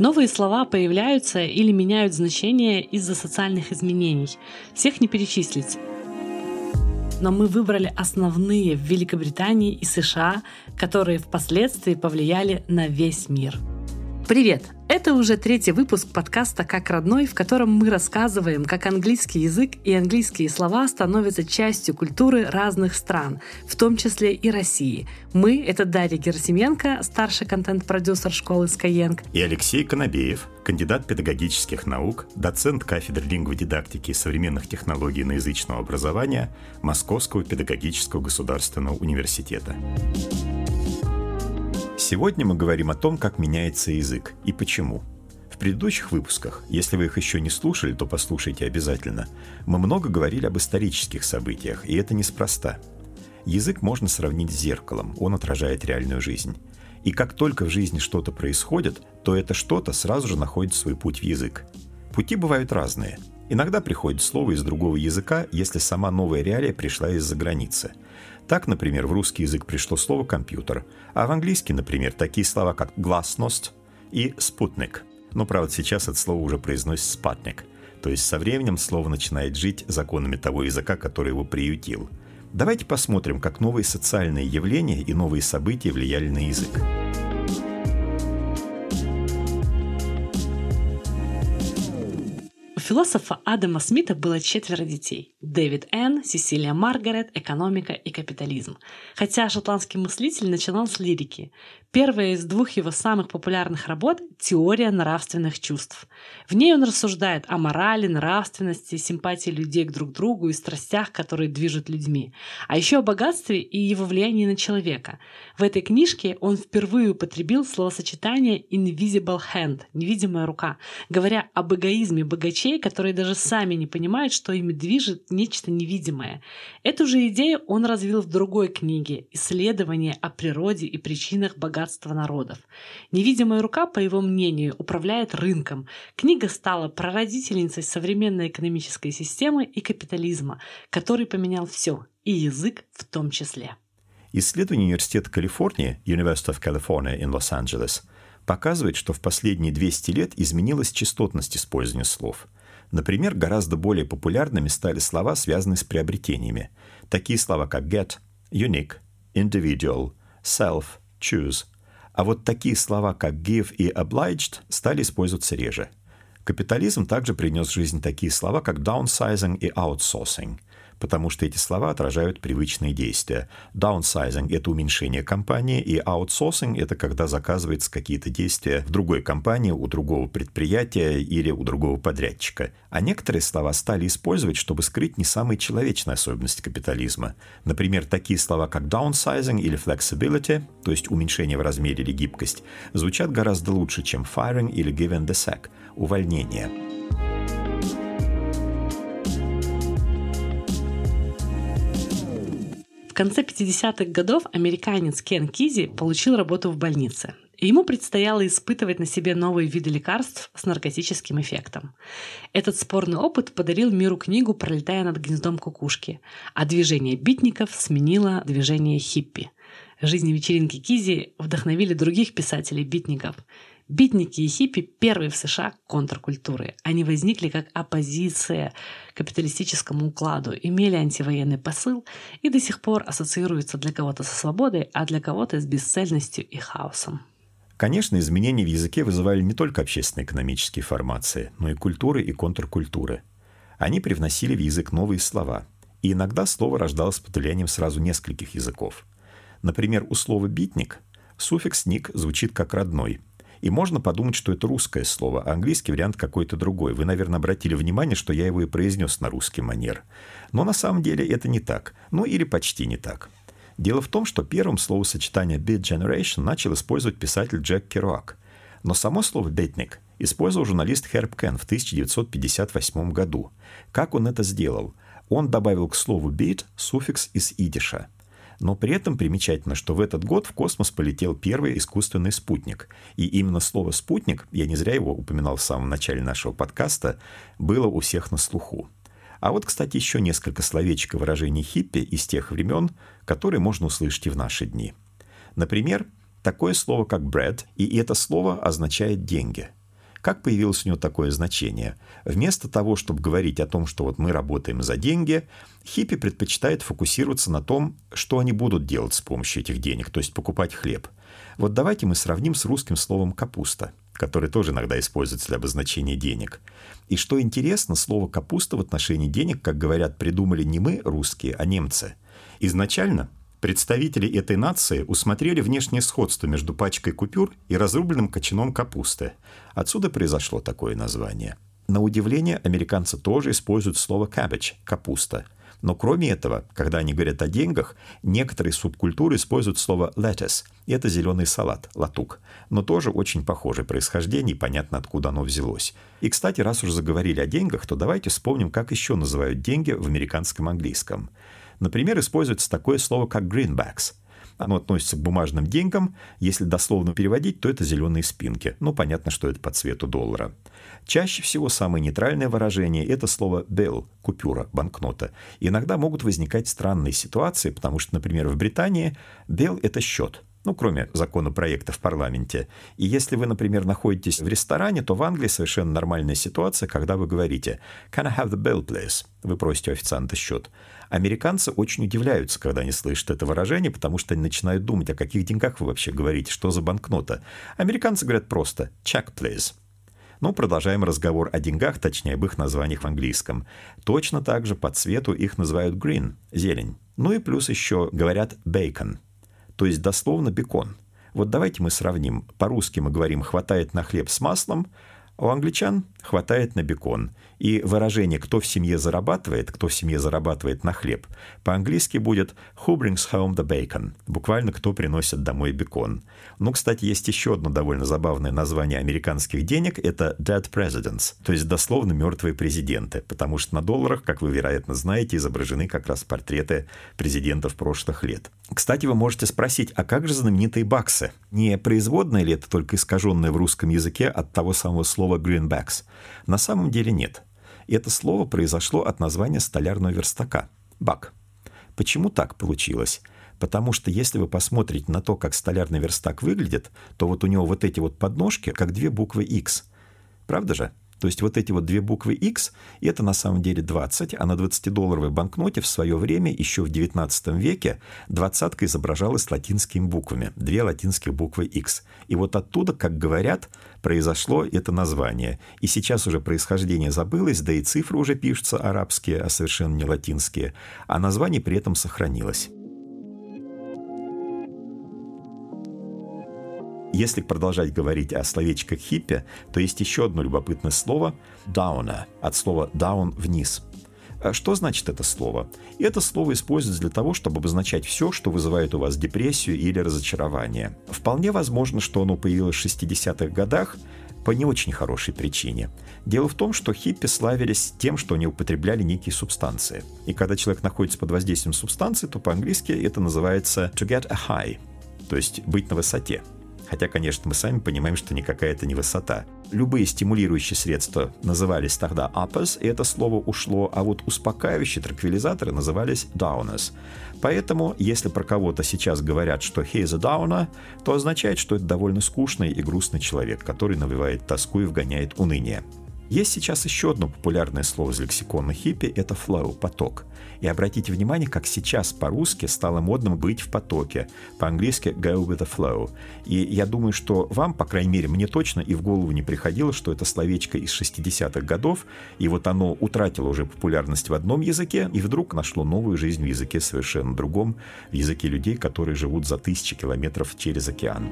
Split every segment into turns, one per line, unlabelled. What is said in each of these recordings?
Новые слова появляются или меняют значение из-за социальных изменений. Всех не перечислить. Но мы выбрали основные в Великобритании и США, которые впоследствии повлияли на весь мир. Привет! Это уже третий выпуск подкаста «Как родной», в котором мы рассказываем, как английский язык и английские слова становятся частью культуры разных стран, в том числе и России. Мы — это Дарья Герасименко, старший контент-продюсер школы Skyeng.
И Алексей Конобеев, кандидат педагогических наук, доцент кафедры лингводидактики и современных технологий наязычного образования Московского педагогического государственного университета. Сегодня мы говорим о том, как меняется язык и почему. В предыдущих выпусках, если вы их еще не слушали, то послушайте обязательно, мы много говорили об исторических событиях, и это неспроста. Язык можно сравнить с зеркалом, он отражает реальную жизнь. И как только в жизни что-то происходит, то это что-то сразу же находит свой путь в язык. Пути бывают разные. Иногда приходит слово из другого языка, если сама новая реалия пришла из-за границы – так, например, в русский язык пришло слово «компьютер», а в английский, например, такие слова, как «гласность» и «спутник». Но, правда, сейчас это слово уже произносится «спатник». То есть со временем слово начинает жить законами того языка, который его приютил. Давайте посмотрим, как новые социальные явления и новые события влияли на язык.
Философа Адама Смита было четверо детей. Дэвид Энн, Сесилия Маргарет, экономика и капитализм. Хотя шотландский мыслитель начинал с лирики. Первая из двух его самых популярных работ – «Теория нравственных чувств». В ней он рассуждает о морали, нравственности, симпатии людей к друг другу и страстях, которые движут людьми, а еще о богатстве и его влиянии на человека. В этой книжке он впервые употребил словосочетание «invisible hand» – «невидимая рука», говоря об эгоизме богачей, которые даже сами не понимают, что ими движет нечто невидимое. Эту же идею он развил в другой книге «Исследование о природе и причинах богатства народов. Невидимая рука, по его мнению, управляет рынком. Книга стала прародительницей современной экономической системы и капитализма, который поменял все, и язык в том числе.
Исследование Университета Калифорнии, University of California in Los Angeles, показывает, что в последние 200 лет изменилась частотность использования слов. Например, гораздо более популярными стали слова, связанные с приобретениями. Такие слова, как get, unique, individual, self, choose. А вот такие слова, как give и obliged, стали использоваться реже. Капитализм также принес в жизнь такие слова, как downsizing и outsourcing – потому что эти слова отражают привычные действия. Downsizing – это уменьшение компании, и outsourcing – это когда заказываются какие-то действия в другой компании, у другого предприятия или у другого подрядчика. А некоторые слова стали использовать, чтобы скрыть не самые человечные особенности капитализма. Например, такие слова, как downsizing или flexibility, то есть уменьшение в размере или гибкость, звучат гораздо лучше, чем firing или giving the sack – увольнение.
Конце 50-х годов американец Кен Кизи получил работу в больнице. Ему предстояло испытывать на себе новые виды лекарств с наркотическим эффектом. Этот спорный опыт подарил миру книгу «Пролетая над гнездом кукушки», а движение битников сменило движение хиппи. Жизни вечеринки Кизи вдохновили других писателей-битников – Битники и хиппи – первые в США контркультуры. Они возникли как оппозиция капиталистическому укладу, имели антивоенный посыл и до сих пор ассоциируются для кого-то со свободой, а для кого-то с бесцельностью и хаосом.
Конечно, изменения в языке вызывали не только общественно-экономические формации, но и культуры и контркультуры. Они привносили в язык новые слова, и иногда слово рождалось под сразу нескольких языков. Например, у слова «битник» суффикс «ник» звучит как родной – и можно подумать, что это русское слово, а английский вариант какой-то другой. Вы, наверное, обратили внимание, что я его и произнес на русский манер. Но на самом деле это не так. Ну или почти не так. Дело в том, что первым словосочетание «beat generation» начал использовать писатель Джек Керуак. Но само слово «бетник» использовал журналист Херб Кен в 1958 году. Как он это сделал? Он добавил к слову «beat» суффикс из идиша – но при этом примечательно, что в этот год в космос полетел первый искусственный спутник. И именно слово «спутник», я не зря его упоминал в самом начале нашего подкаста, было у всех на слуху. А вот, кстати, еще несколько словечек и выражений хиппи из тех времен, которые можно услышать и в наши дни. Например, такое слово, как bread, и это слово означает «деньги». Как появилось у него такое значение? Вместо того, чтобы говорить о том, что вот мы работаем за деньги, хиппи предпочитают фокусироваться на том, что они будут делать с помощью этих денег, то есть покупать хлеб. Вот давайте мы сравним с русским словом «капуста», которое тоже иногда используется для обозначения денег. И что интересно, слово «капуста» в отношении денег, как говорят, придумали не мы, русские, а немцы. Изначально Представители этой нации усмотрели внешнее сходство между пачкой купюр и разрубленным кочаном капусты. Отсюда произошло такое название. На удивление, американцы тоже используют слово cabbage – капуста. Но кроме этого, когда они говорят о деньгах, некоторые субкультуры используют слово lettuce. Это зеленый салат, латук. Но тоже очень похожее происхождение и понятно, откуда оно взялось. И, кстати, раз уже заговорили о деньгах, то давайте вспомним, как еще называют деньги в американском английском. Например, используется такое слово, как greenbacks. Оно относится к бумажным деньгам. Если дословно переводить, то это зеленые спинки. Ну, понятно, что это по цвету доллара. Чаще всего самое нейтральное выражение – это слово bill – купюра, банкнота. иногда могут возникать странные ситуации, потому что, например, в Британии bill – это счет – ну, кроме законопроекта в парламенте. И если вы, например, находитесь в ресторане, то в Англии совершенно нормальная ситуация, когда вы говорите «Can I have the bill, please?» Вы просите у официанта счет. Американцы очень удивляются, когда они слышат это выражение, потому что они начинают думать, о каких деньгах вы вообще говорите, что за банкнота. Американцы говорят просто «check, please». Ну, продолжаем разговор о деньгах, точнее, об их названиях в английском. Точно так же по цвету их называют green – зелень. Ну и плюс еще говорят bacon – то есть дословно бекон. Вот давайте мы сравним. По-русски мы говорим «хватает на хлеб с маслом», у англичан хватает на бекон. И выражение «кто в семье зарабатывает», «кто в семье зарабатывает на хлеб» по-английски будет «who brings home the bacon», буквально «кто приносит домой бекон». Ну, кстати, есть еще одно довольно забавное название американских денег – это «dead presidents», то есть дословно «мертвые президенты», потому что на долларах, как вы, вероятно, знаете, изображены как раз портреты президентов прошлых лет. Кстати, вы можете спросить, а как же знаменитые баксы? Не производное ли это только искаженное в русском языке от того самого слова greenbacks? На самом деле нет – и это слово произошло от названия столярного верстака – бак. Почему так получилось? Потому что если вы посмотрите на то, как столярный верстак выглядит, то вот у него вот эти вот подножки, как две буквы X. Правда же? То есть вот эти вот две буквы X, это на самом деле 20, а на 20-долларовой банкноте в свое время, еще в 19 веке, двадцатка изображалась латинскими буквами, две латинские буквы X. И вот оттуда, как говорят, произошло это название. И сейчас уже происхождение забылось, да и цифры уже пишутся арабские, а совершенно не латинские, а название при этом сохранилось. Если продолжать говорить о словечках хиппи, то есть еще одно любопытное слово «дауна» от слова «down» — «вниз». А что значит это слово? И это слово используется для того, чтобы обозначать все, что вызывает у вас депрессию или разочарование. Вполне возможно, что оно появилось в 60-х годах по не очень хорошей причине. Дело в том, что хиппи славились тем, что они употребляли некие субстанции. И когда человек находится под воздействием субстанции, то по-английски это называется to get a high, то есть быть на высоте. Хотя, конечно, мы сами понимаем, что никакая это не высота. Любые стимулирующие средства назывались тогда uppers, и это слово ушло, а вот успокаивающие транквилизаторы назывались downers. Поэтому, если про кого-то сейчас говорят, что he is a downer, то означает, что это довольно скучный и грустный человек, который навевает тоску и вгоняет уныние. Есть сейчас еще одно популярное слово из лексикона хиппи – это flow, поток. И обратите внимание, как сейчас по-русски стало модным быть в потоке. По-английски go with the flow. И я думаю, что вам, по крайней мере, мне точно и в голову не приходило, что это словечко из 60-х годов, и вот оно утратило уже популярность в одном языке, и вдруг нашло новую жизнь в языке совершенно другом, в языке людей, которые живут за тысячи километров через океан.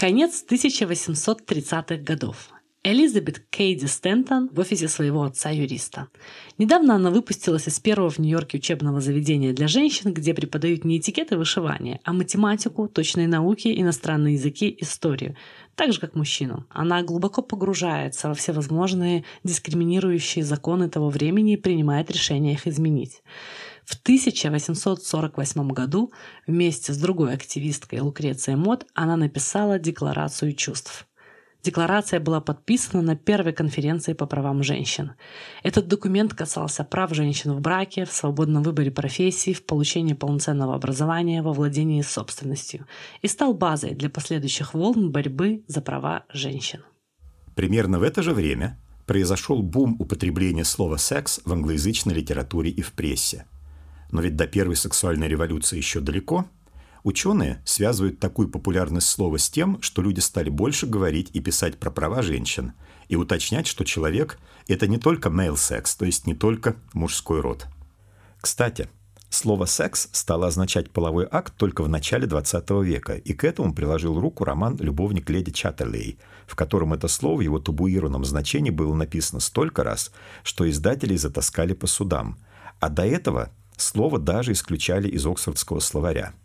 Конец 1830-х годов. Элизабет Кейди Стентон в офисе своего отца-юриста. Недавно она выпустилась из первого в Нью-Йорке учебного заведения для женщин, где преподают не этикет и вышивание, а математику, точные науки, иностранные языки, историю. Так же, как мужчину. Она глубоко погружается во всевозможные дискриминирующие законы того времени и принимает решение их изменить. В 1848 году вместе с другой активисткой Лукрецией Мот она написала Декларацию чувств. Декларация была подписана на первой конференции по правам женщин. Этот документ касался прав женщин в браке, в свободном выборе профессии, в получении полноценного образования, во владении собственностью и стал базой для последующих волн борьбы за права женщин.
Примерно в это же время произошел бум употребления слова «секс» в англоязычной литературе и в прессе. Но ведь до первой сексуальной революции еще далеко – Ученые связывают такую популярность слова с тем, что люди стали больше говорить и писать про права женщин, и уточнять, что человек – это не только male sex, то есть не только мужской род. Кстати, слово «секс» стало означать половой акт только в начале XX века, и к этому приложил руку роман «Любовник леди Чаттерлей», в котором это слово в его табуированном значении было написано столько раз, что издатели затаскали по судам. А до этого слово даже исключали из Оксфордского словаря –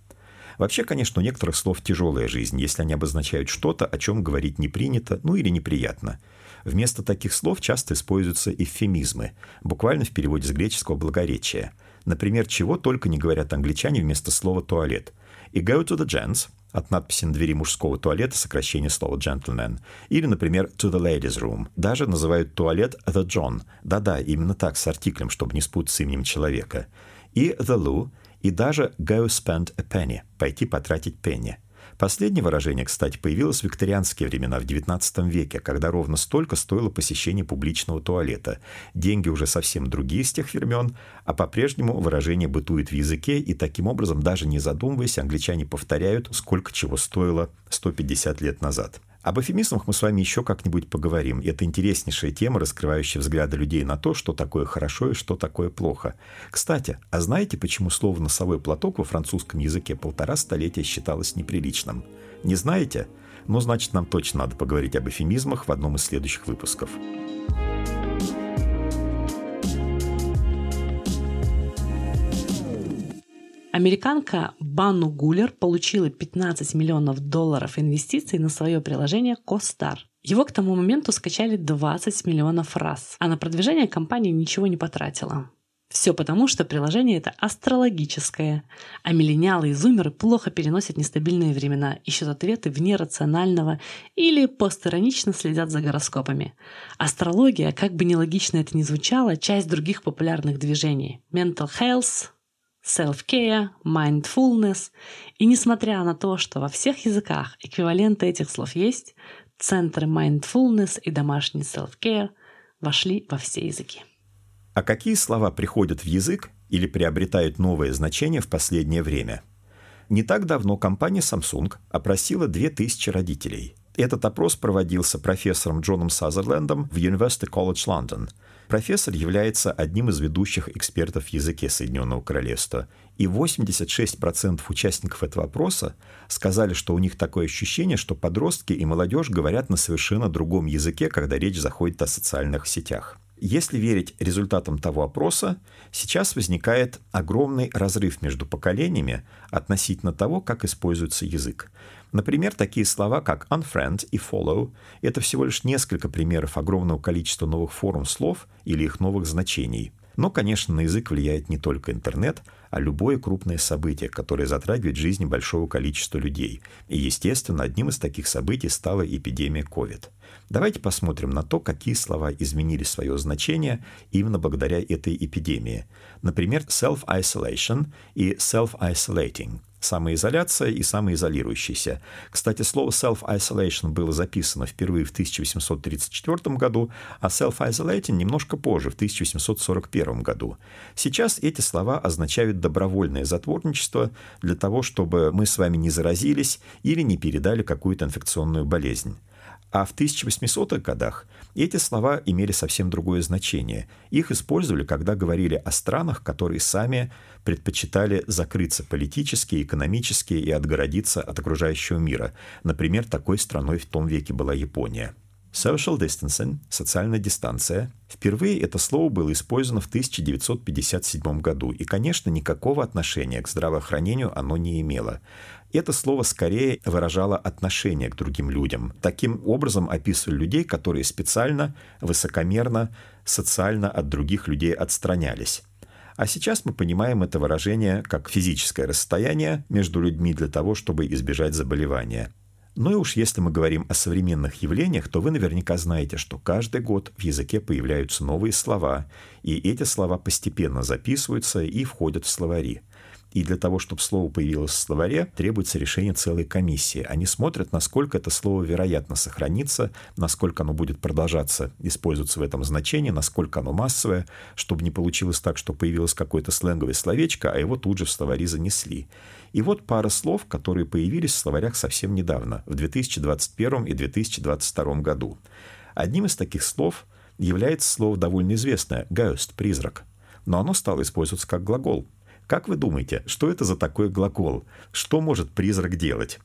Вообще, конечно, у некоторых слов тяжелая жизнь, если они обозначают что-то, о чем говорить не принято, ну или неприятно. Вместо таких слов часто используются эвфемизмы, буквально в переводе с греческого «благоречие». Например, чего только не говорят англичане вместо слова «туалет». И «go to the gents» от надписи на двери мужского туалета сокращение слова gentleman. Или, например, to the ladies room. Даже называют туалет the John. Да-да, именно так, с артиклем, чтобы не спутать с именем человека. И the loo – и даже «go spend a penny» – «пойти потратить пенни». Последнее выражение, кстати, появилось в викторианские времена, в XIX веке, когда ровно столько стоило посещение публичного туалета. Деньги уже совсем другие с тех времен, а по-прежнему выражение бытует в языке, и таким образом, даже не задумываясь, англичане повторяют, сколько чего стоило 150 лет назад. Об эфемизмах мы с вами еще как-нибудь поговорим. Это интереснейшая тема, раскрывающая взгляды людей на то, что такое хорошо и что такое плохо. Кстати, а знаете, почему слово «носовой платок» во французском языке полтора столетия считалось неприличным? Не знаете? Ну, значит, нам точно надо поговорить об эфемизмах в одном из следующих выпусков.
Американка Банну Гуллер получила 15 миллионов долларов инвестиций на свое приложение CoStar. Его к тому моменту скачали 20 миллионов раз, а на продвижение компания ничего не потратила. Все потому, что приложение это астрологическое, а миллениалы и зумеры плохо переносят нестабильные времена, ищут ответы вне рационального или постиронично следят за гороскопами. Астрология, как бы нелогично это ни звучало, часть других популярных движений. Mental health, self-care, mindfulness. И несмотря на то, что во всех языках эквиваленты этих слов есть, центры mindfulness и домашний self-care вошли во все языки.
А какие слова приходят в язык или приобретают новое значение в последнее время? Не так давно компания Samsung опросила 2000 родителей. Этот опрос проводился профессором Джоном Сазерлендом в University College London – Профессор является одним из ведущих экспертов в языке Соединенного Королевства, и 86% участников этого опроса сказали, что у них такое ощущение, что подростки и молодежь говорят на совершенно другом языке, когда речь заходит о социальных сетях. Если верить результатам того опроса, сейчас возникает огромный разрыв между поколениями относительно того, как используется язык. Например, такие слова, как unfriend и follow — это всего лишь несколько примеров огромного количества новых форм слов или их новых значений. Но, конечно, на язык влияет не только интернет, а любое крупное событие, которое затрагивает жизни большого количества людей. И, естественно, одним из таких событий стала эпидемия COVID. Давайте посмотрим на то, какие слова изменили свое значение именно благодаря этой эпидемии. Например, self-isolation и self-isolating – самоизоляция и самоизолирующийся. Кстати, слово self-isolation было записано впервые в 1834 году, а self-isolating немножко позже, в 1841 году. Сейчас эти слова означают добровольное затворничество для того, чтобы мы с вами не заразились или не передали какую-то инфекционную болезнь. А в 1800-х годах эти слова имели совсем другое значение. Их использовали, когда говорили о странах, которые сами предпочитали закрыться политически, экономически и отгородиться от окружающего мира. Например, такой страной в том веке была Япония. Social distancing – социальная дистанция. Впервые это слово было использовано в 1957 году, и, конечно, никакого отношения к здравоохранению оно не имело. Это слово скорее выражало отношение к другим людям. Таким образом описывали людей, которые специально, высокомерно, социально от других людей отстранялись. А сейчас мы понимаем это выражение как физическое расстояние между людьми для того, чтобы избежать заболевания. Ну и уж если мы говорим о современных явлениях, то вы наверняка знаете, что каждый год в языке появляются новые слова, и эти слова постепенно записываются и входят в словари. И для того, чтобы слово появилось в словаре, требуется решение целой комиссии. Они смотрят, насколько это слово вероятно сохранится, насколько оно будет продолжаться использоваться в этом значении, насколько оно массовое, чтобы не получилось так, что появилось какое-то сленговое словечко, а его тут же в словари занесли. И вот пара слов, которые появились в словарях совсем недавно, в 2021 и 2022 году. Одним из таких слов является слово довольно известное «ghost» — «призрак». Но оно стало использоваться как глагол. Как вы думаете, что это за такой глагол? Что может призрак делать?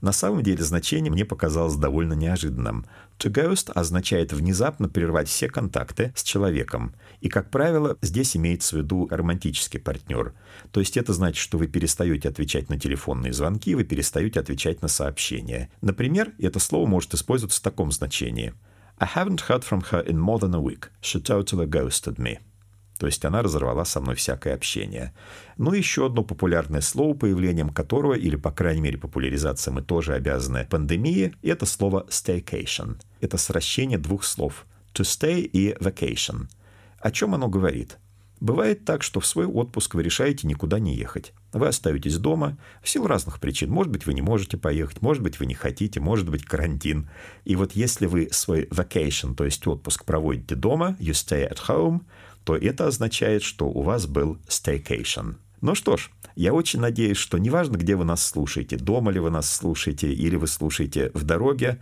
На самом деле значение мне показалось довольно неожиданным. To ghost означает внезапно прервать все контакты с человеком. И, как правило, здесь имеется в виду романтический партнер. То есть это значит, что вы перестаете отвечать на телефонные звонки, вы перестаете отвечать на сообщения. Например, это слово может использоваться в таком значении. I haven't heard from her in more than a week. She totally ghosted me. То есть она разорвала со мной всякое общение. Ну и еще одно популярное слово, появлением которого, или, по крайней мере, популяризация мы тоже обязаны пандемии, это слово staycation. Это сращение двух слов to stay и vacation. О чем оно говорит? Бывает так, что в свой отпуск вы решаете никуда не ехать. Вы остаетесь дома в силу разных причин. Может быть, вы не можете поехать, может быть, вы не хотите, может быть, карантин. И вот если вы свой vacation, то есть отпуск, проводите дома, you stay at home – то это означает, что у вас был staycation. Ну что ж, я очень надеюсь, что неважно, где вы нас слушаете, дома ли вы нас слушаете или вы слушаете в дороге,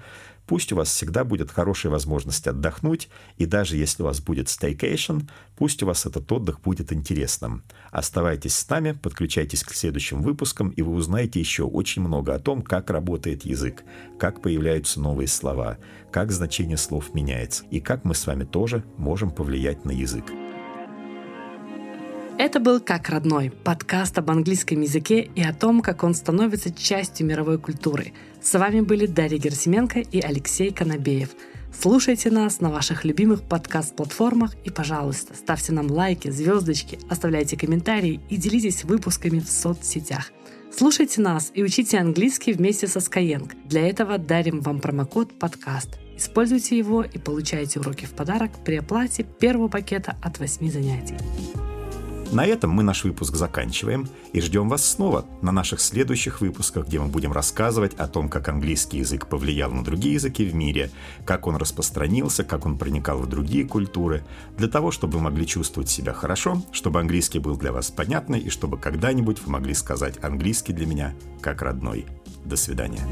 пусть у вас всегда будет хорошая возможность отдохнуть, и даже если у вас будет staycation, пусть у вас этот отдых будет интересным. Оставайтесь с нами, подключайтесь к следующим выпускам, и вы узнаете еще очень много о том, как работает язык, как появляются новые слова, как значение слов меняется, и как мы с вами тоже можем повлиять на язык.
Это был «Как родной» – подкаст об английском языке и о том, как он становится частью мировой культуры. С вами были Дарья Герсименко и Алексей Конобеев. Слушайте нас на ваших любимых подкаст-платформах и, пожалуйста, ставьте нам лайки, звездочки, оставляйте комментарии и делитесь выпусками в соцсетях. Слушайте нас и учите английский вместе со Skyeng. Для этого дарим вам промокод «Подкаст». Используйте его и получайте уроки в подарок при оплате первого пакета от 8 занятий.
На этом мы наш выпуск заканчиваем и ждем вас снова на наших следующих выпусках, где мы будем рассказывать о том, как английский язык повлиял на другие языки в мире, как он распространился, как он проникал в другие культуры, для того, чтобы вы могли чувствовать себя хорошо, чтобы английский был для вас понятный и чтобы когда-нибудь вы могли сказать «английский для меня как родной». До свидания.